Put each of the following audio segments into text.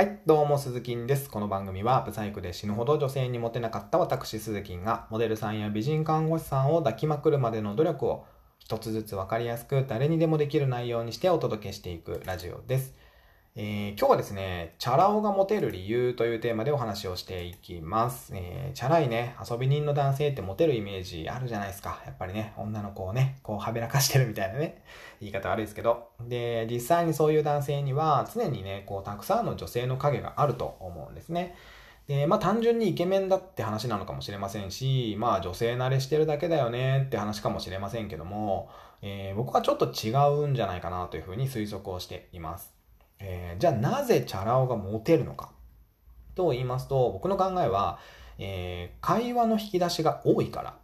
はい、どうも、鈴木です。この番組は、ブサイクで死ぬほど女性にモテなかった私、鈴木が、モデルさんや美人看護師さんを抱きまくるまでの努力を、一つずつ分かりやすく、誰にでもできる内容にしてお届けしていくラジオです。えー今日はですね、チャラ男がモテる理由というテーマでお話をしていきます。えーチャラいね、遊び人の男性ってモテるイメージあるじゃないですか。やっぱりね、女の子をね、こうはべらかしてるみたいなね、言い方悪いですけど。で、実際にそういう男性には常にね、こうたくさんの女性の影があると思うんですね。で、まあ単純にイケメンだって話なのかもしれませんし、まあ女性慣れしてるだけだよねって話かもしれませんけども、えー僕はちょっと違うんじゃないかなというふうに推測をしています。えーじゃあなぜチャラ男がモテるのかと言いますと、僕の考えは、えー会話の引き出しが多いから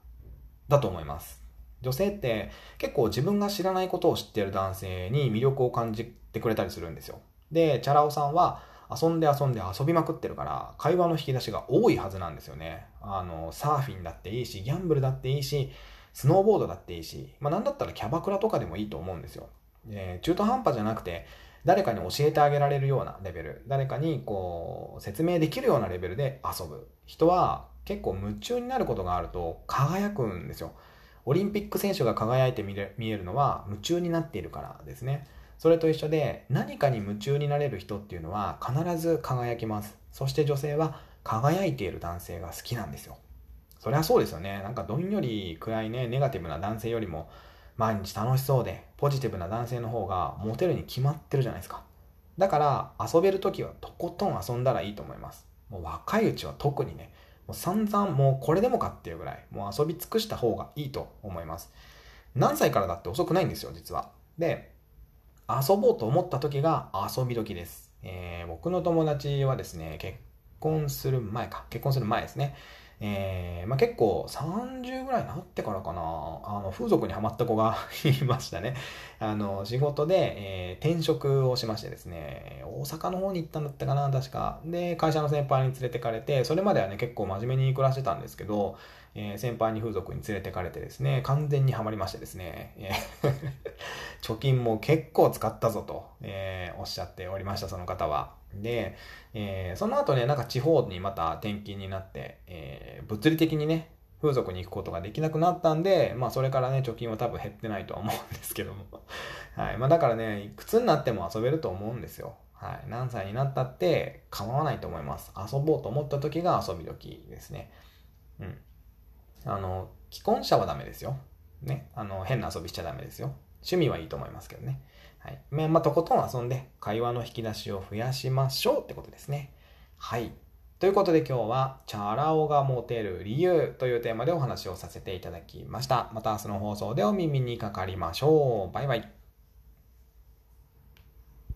だと思います。女性って結構自分が知らないことを知っている男性に魅力を感じてくれたりするんですよ。で、チャラ男さんは遊んで遊んで遊びまくってるから会話の引き出しが多いはずなんですよね。あの、サーフィンだっていいし、ギャンブルだっていいし、スノーボードだっていいし、まあなんだったらキャバクラとかでもいいと思うんですよ。で中途半端じゃなくて、誰かに教えてあげられるようなレベル、誰かにこう、説明できるようなレベルで遊ぶ。人は結構夢中になることがあると輝くんですよ。オリンピック選手が輝いて見えるのは夢中になっているからですね。それと一緒で何かに夢中になれる人っていうのは必ず輝きます。そして女性は輝いている男性が好きなんですよ。そりゃそうですよね。なんかどんより暗いね、ネガティブな男性よりも毎日楽しそうでポジティブな男性の方がモテるに決まってるじゃないですか。だから遊べる時はとことん遊んだらいいと思います。もう若いうちは特にね、もう散々もうこれでもかっていうぐらい、もう遊び尽くした方がいいと思います。何歳からだって遅くないんですよ、実は。で、遊ぼうと思った時が遊び時です。えー僕の友達はですね、結婚する前か、結婚する前ですね。えーまあ、結構30ぐらいになってからかな、あの風俗にはまった子が いましたね。あの仕事で、えー転職をしましてですね、大阪の方に行ったんだったかな、確か。で、会社の先輩に連れてかれて、それまではね、結構真面目に暮らしてたんですけど、えー先輩に風俗に連れてかれてですね、完全にはまりましてですね、えー貯金も結構使ったぞと、えーおっしゃっておりました、その方は。で、えーその後ね、なんか地方にまた転勤になって、えー物理的にね、風俗に行くことができなくなったんで、まあそれからね、貯金は多分減ってないとは思うんですけども。はい。まあだからね、いくつになっても遊べると思うんですよ。はい。何歳になったって構わないと思います。遊ぼうと思った時が遊び時ですね。うん。あの、既婚者はダメですよ。ね。あの、変な遊びしちゃダメですよ。趣味はいいと思いますけどね。はい。まあ、まあ、とことん遊んで、会話の引き出しを増やしましょうってことですね。はい。ということで今日は、チャラ男がモテる理由というテーマでお話をさせていただきました。また明日の放送でお耳にかかりましょう。バイバイ。